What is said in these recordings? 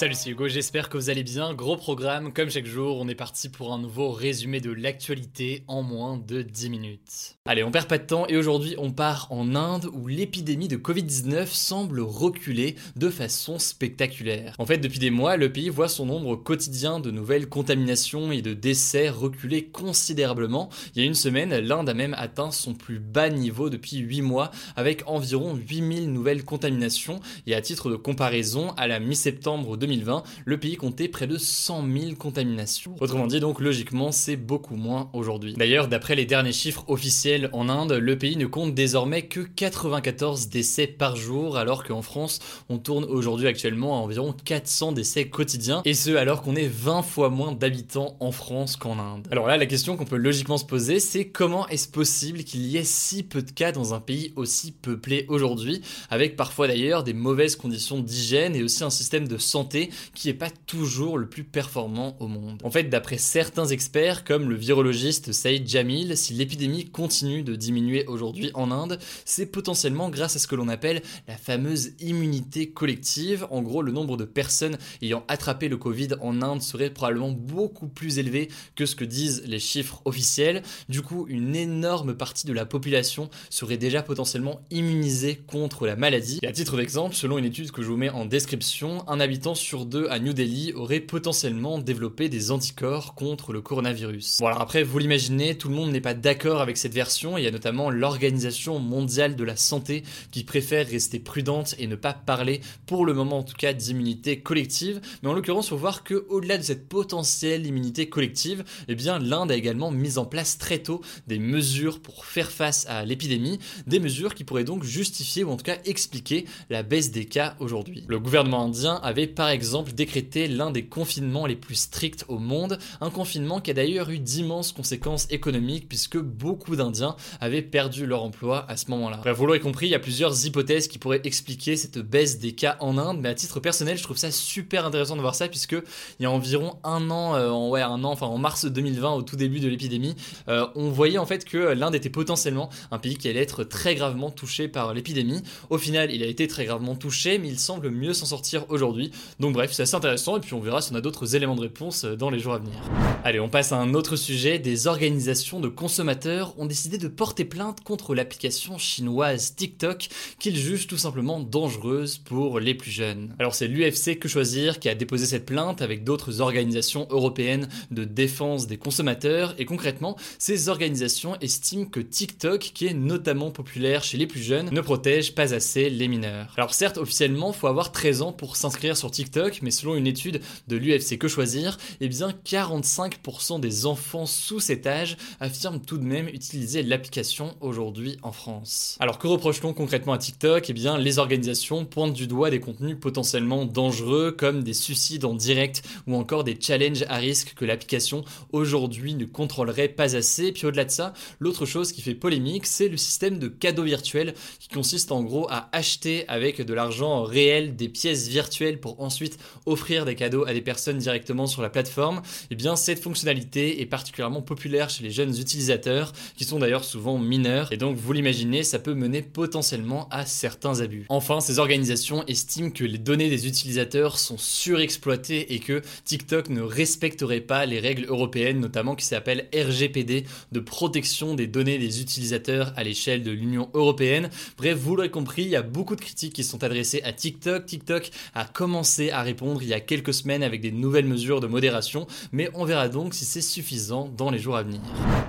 Salut, c'est Hugo, j'espère que vous allez bien. Gros programme, comme chaque jour, on est parti pour un nouveau résumé de l'actualité en moins de 10 minutes. Allez, on perd pas de temps et aujourd'hui on part en Inde où l'épidémie de Covid-19 semble reculer de façon spectaculaire. En fait, depuis des mois, le pays voit son nombre quotidien de nouvelles contaminations et de décès reculer considérablement. Il y a une semaine, l'Inde a même atteint son plus bas niveau depuis 8 mois avec environ 8000 nouvelles contaminations et à titre de comparaison, à la mi-septembre 2020, le pays comptait près de 100 000 contaminations. Autrement dit, donc logiquement, c'est beaucoup moins aujourd'hui. D'ailleurs, d'après les derniers chiffres officiels en Inde, le pays ne compte désormais que 94 décès par jour, alors qu'en France, on tourne aujourd'hui actuellement à environ 400 décès quotidiens, et ce alors qu'on est 20 fois moins d'habitants en France qu'en Inde. Alors là, la question qu'on peut logiquement se poser, c'est comment est-ce possible qu'il y ait si peu de cas dans un pays aussi peuplé aujourd'hui, avec parfois d'ailleurs des mauvaises conditions d'hygiène et aussi un système de santé qui n'est pas toujours le plus performant au monde. En fait, d'après certains experts, comme le virologiste Saïd Jamil, si l'épidémie continue de diminuer aujourd'hui en Inde, c'est potentiellement grâce à ce que l'on appelle la fameuse immunité collective. En gros, le nombre de personnes ayant attrapé le Covid en Inde serait probablement beaucoup plus élevé que ce que disent les chiffres officiels. Du coup, une énorme partie de la population serait déjà potentiellement immunisée contre la maladie. Et à titre d'exemple, selon une étude que je vous mets en description, un habitant sur deux à New Delhi auraient potentiellement développé des anticorps contre le coronavirus. Bon alors après, vous l'imaginez, tout le monde n'est pas d'accord avec cette version, il y a notamment l'Organisation mondiale de la santé qui préfère rester prudente et ne pas parler, pour le moment en tout cas, d'immunité collective, mais en l'occurrence, il faut voir que au-delà de cette potentielle immunité collective, eh bien l'Inde a également mis en place très tôt des mesures pour faire face à l'épidémie, des mesures qui pourraient donc justifier ou en tout cas expliquer la baisse des cas aujourd'hui. Le gouvernement indien avait par exemple exemple décrété l'un des confinements les plus stricts au monde, un confinement qui a d'ailleurs eu d'immenses conséquences économiques puisque beaucoup d'Indiens avaient perdu leur emploi à ce moment-là. vous l'aurez compris, il y a plusieurs hypothèses qui pourraient expliquer cette baisse des cas en Inde, mais à titre personnel, je trouve ça super intéressant de voir ça puisque il y a environ un an, euh, en, ouais, un an, enfin en mars 2020, au tout début de l'épidémie, euh, on voyait en fait que l'Inde était potentiellement un pays qui allait être très gravement touché par l'épidémie. Au final, il a été très gravement touché, mais il semble mieux s'en sortir aujourd'hui. Donc bref, c'est assez intéressant et puis on verra si on a d'autres éléments de réponse euh, dans les jours à venir. Allez, on passe à un autre sujet. Des organisations de consommateurs ont décidé de porter plainte contre l'application chinoise TikTok qu'ils jugent tout simplement dangereuse pour les plus jeunes. Alors c'est l'UFC Que Choisir qui a déposé cette plainte avec d'autres organisations européennes de défense des consommateurs et concrètement, ces organisations estiment que TikTok, qui est notamment populaire chez les plus jeunes, ne protège pas assez les mineurs. Alors certes, officiellement, faut avoir 13 ans pour s'inscrire sur TikTok, mais selon une étude de l'UFC Que Choisir, eh bien 45% des enfants sous cet âge affirment tout de même utiliser l'application aujourd'hui en France. Alors que reproche-t-on concrètement à TikTok? Eh bien les organisations pointent du doigt des contenus potentiellement dangereux comme des suicides en direct ou encore des challenges à risque que l'application aujourd'hui ne contrôlerait pas assez. Puis au-delà de ça, l'autre chose qui fait polémique, c'est le système de cadeaux virtuels qui consiste en gros à acheter avec de l'argent réel des pièces virtuelles pour ensuite offrir des cadeaux à des personnes directement sur la plateforme, eh bien cette fonctionnalité est particulièrement populaire chez les jeunes utilisateurs, qui sont d'ailleurs souvent mineurs, et donc vous l'imaginez, ça peut mener potentiellement à certains abus. Enfin, ces organisations estiment que les données des utilisateurs sont surexploitées et que TikTok ne respecterait pas les règles européennes, notamment qui s'appellent RGPD, de protection des données des utilisateurs à l'échelle de l'Union européenne. Bref, vous l'aurez compris, il y a beaucoup de critiques qui sont adressées à TikTok. TikTok a commencé à répondre il y a quelques semaines avec des nouvelles mesures de modération, mais on verra donc si c'est suffisant dans les jours à venir.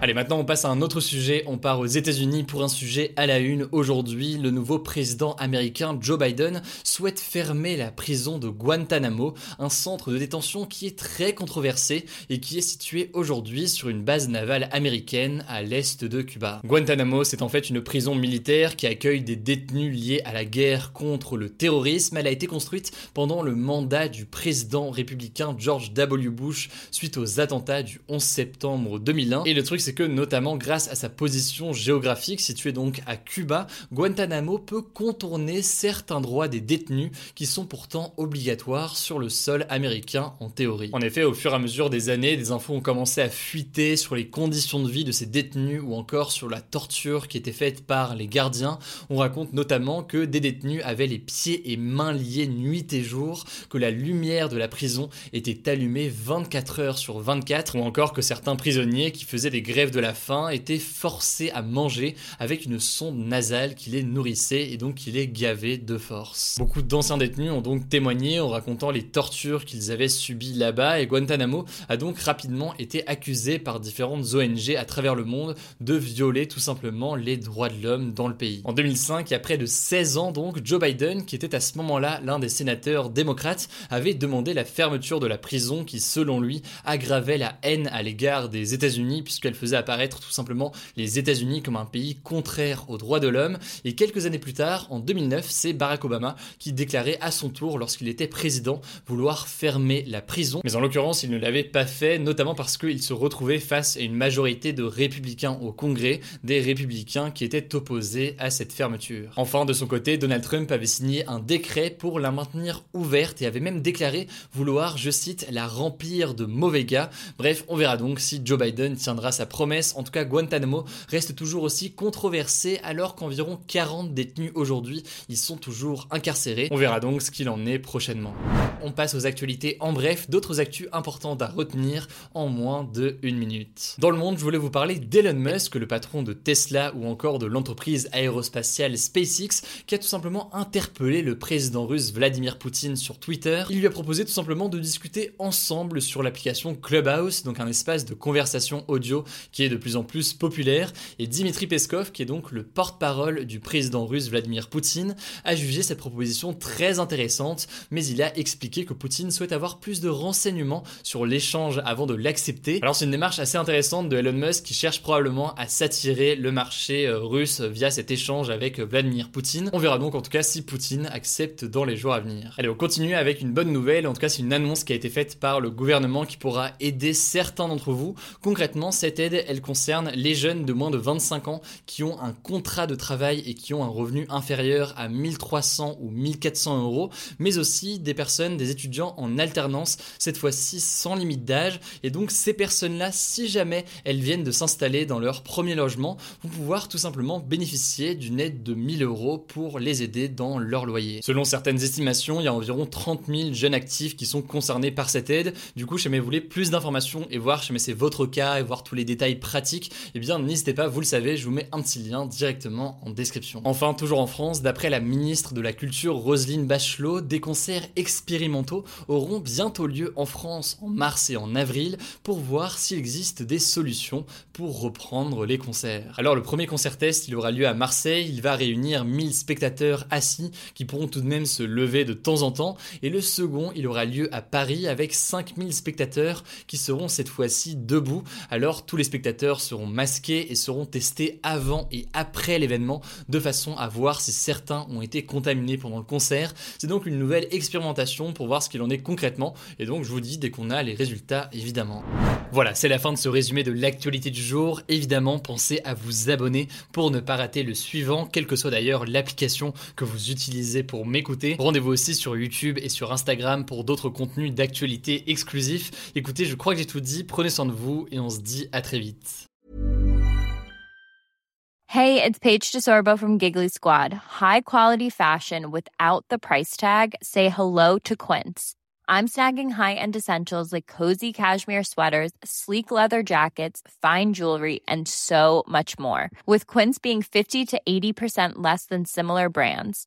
Allez, maintenant on passe à un autre sujet, on part aux États-Unis pour un sujet à la une. Aujourd'hui, le nouveau président américain Joe Biden souhaite fermer la prison de Guantanamo, un centre de détention qui est très controversé et qui est situé aujourd'hui sur une base navale américaine à l'est de Cuba. Guantanamo, c'est en fait une prison militaire qui accueille des détenus liés à la guerre contre le terrorisme. Elle a été construite pendant le mandat du président républicain George W. Bush suite aux attentats du 11 septembre 2001. Et le truc, c'est que notamment grâce à sa position géographique située donc à Cuba, Guantanamo peut contourner certains droits des détenus qui sont pourtant obligatoires sur le sol américain en théorie. En effet, au fur et à mesure des années, des infos ont commencé à fuiter sur les conditions de vie de ces détenus ou encore sur la torture qui était faite par les gardiens. On raconte notamment que des détenus avaient les pieds et mains liés nuit et jour, que la lumière de la prison était allumée 24 heures sur 24, ou encore que certains prisonniers qui faisaient des grèves de la faim étaient forcés à manger avec une sonde nasale qui les nourrissait et donc qui les gavait de force. Beaucoup d'anciens détenus ont donc témoigné en racontant les tortures qu'ils avaient subies là-bas et Guantanamo a donc rapidement été accusé par différentes ONG à travers le monde de violer tout simplement les droits de l'homme dans le pays. En 2005, il y a près de 16 ans donc, Joe Biden, qui était à ce moment-là l'un des sénateurs démocrates, avait demandé la fermeture de la prison qui, selon lui, aggravait la haine à l'égard des États-Unis puisqu'elle faisait apparaître tout simplement les États-Unis comme un pays contraire aux droits de l'homme. Et quelques années plus tard, en 2009, c'est Barack Obama qui déclarait à son tour, lorsqu'il était président, vouloir fermer la prison. Mais en l'occurrence, il ne l'avait pas fait, notamment parce qu'il se retrouvait face à une majorité de républicains au Congrès, des républicains qui étaient opposés à cette fermeture. Enfin, de son côté, Donald Trump avait signé un décret pour la maintenir ouverte et avait même déclaré vouloir, je cite, la remplir de mauvais gars. Bref, on verra donc si Joe Biden tiendra sa promesse. En tout cas, Guantanamo reste toujours aussi controversé alors qu'environ 40 détenus aujourd'hui y sont toujours incarcérés. On verra donc ce qu'il en est prochainement. On passe aux actualités en bref, d'autres actus importantes à retenir en moins de une minute. Dans le monde, je voulais vous parler d'Elon Musk, le patron de Tesla ou encore de l'entreprise aérospatiale SpaceX, qui a tout simplement interpellé le président russe Vladimir Poutine sur Twitter. Il lui a proposé tout simplement de discuter ensemble sur l'application Clubhouse, donc un espace de conversation audio qui est de plus en plus populaire. Et Dimitri Peskov, qui est donc le porte-parole du président russe Vladimir Poutine, a jugé cette proposition très intéressante, mais il a expliqué que Poutine souhaite avoir plus de renseignements sur l'échange avant de l'accepter. Alors c'est une démarche assez intéressante de Elon Musk qui cherche probablement à s'attirer le marché euh, russe via cet échange avec Vladimir Poutine. On verra donc en tout cas si Poutine accepte dans les jours à venir. Allez, on continue avec une bonne nouvelle, en tout cas c'est une annonce qui a été faite par le gouvernement qui pourra aider certains d'entre vous. Concrètement, cette aide, elle concerne les jeunes de moins de 25 ans qui ont un contrat de travail et qui ont un revenu inférieur à 1300 ou 1400 euros, mais aussi des personnes, des étudiants en alternance, cette fois-ci sans limite d'âge. Et donc ces personnes-là, si jamais elles viennent de s'installer dans leur premier logement, vont pouvoir tout simplement bénéficier d'une aide de 1000 euros pour les aider dans leur loyer. Selon certaines estimations, il y a environ 30 000 jeunes actifs qui sont concernés par cette aide. Du coup, si vous voulez plus d'informations et voir si c'est votre cas et voir tous les détails pratiques, eh bien n'hésitez pas, vous le savez, je vous mets un petit lien directement en description. Enfin, toujours en France, d'après la ministre de la Culture Roselyne Bachelot, des concerts expérimentaux auront bientôt lieu en France en mars et en avril pour voir s'il existe des solutions pour reprendre les concerts. Alors le premier concert test, il aura lieu à Marseille, il va réunir 1000 spectateurs assis qui pourront tout de même se lever de temps en temps et le second, il aura lieu à Paris avec 5000 spectateurs qui seront cette fois-ci debout. Alors tous les spectateurs seront masqués et seront testés avant et après l'événement de façon à voir si certains ont été contaminés pendant le concert. C'est donc une nouvelle expérimentation pour voir ce qu'il en est concrètement et donc je vous dis dès qu'on a les résultats évidemment. Voilà, c'est la fin de ce résumé de l'actualité du jour. Évidemment, pensez à vous abonner pour ne pas rater le suivant, quelle que soit d'ailleurs l'application que vous utilisez pour m'écouter. Rendez-vous aussi sur YouTube et sur Instagram pour d'autres contenus d'actualité exclusifs. Écoutez, je crois que j'ai tout dit, prenez soin de vous et on se dit à très vite. Hey, it's Paige DeSorbo from Giggly Squad. High quality fashion without the price tag. Say hello to Quince. I'm snagging high-end essentials like cozy cashmere sweaters, sleek leather jackets, fine jewelry, and so much more. With Quince being 50 to 80% less than similar brands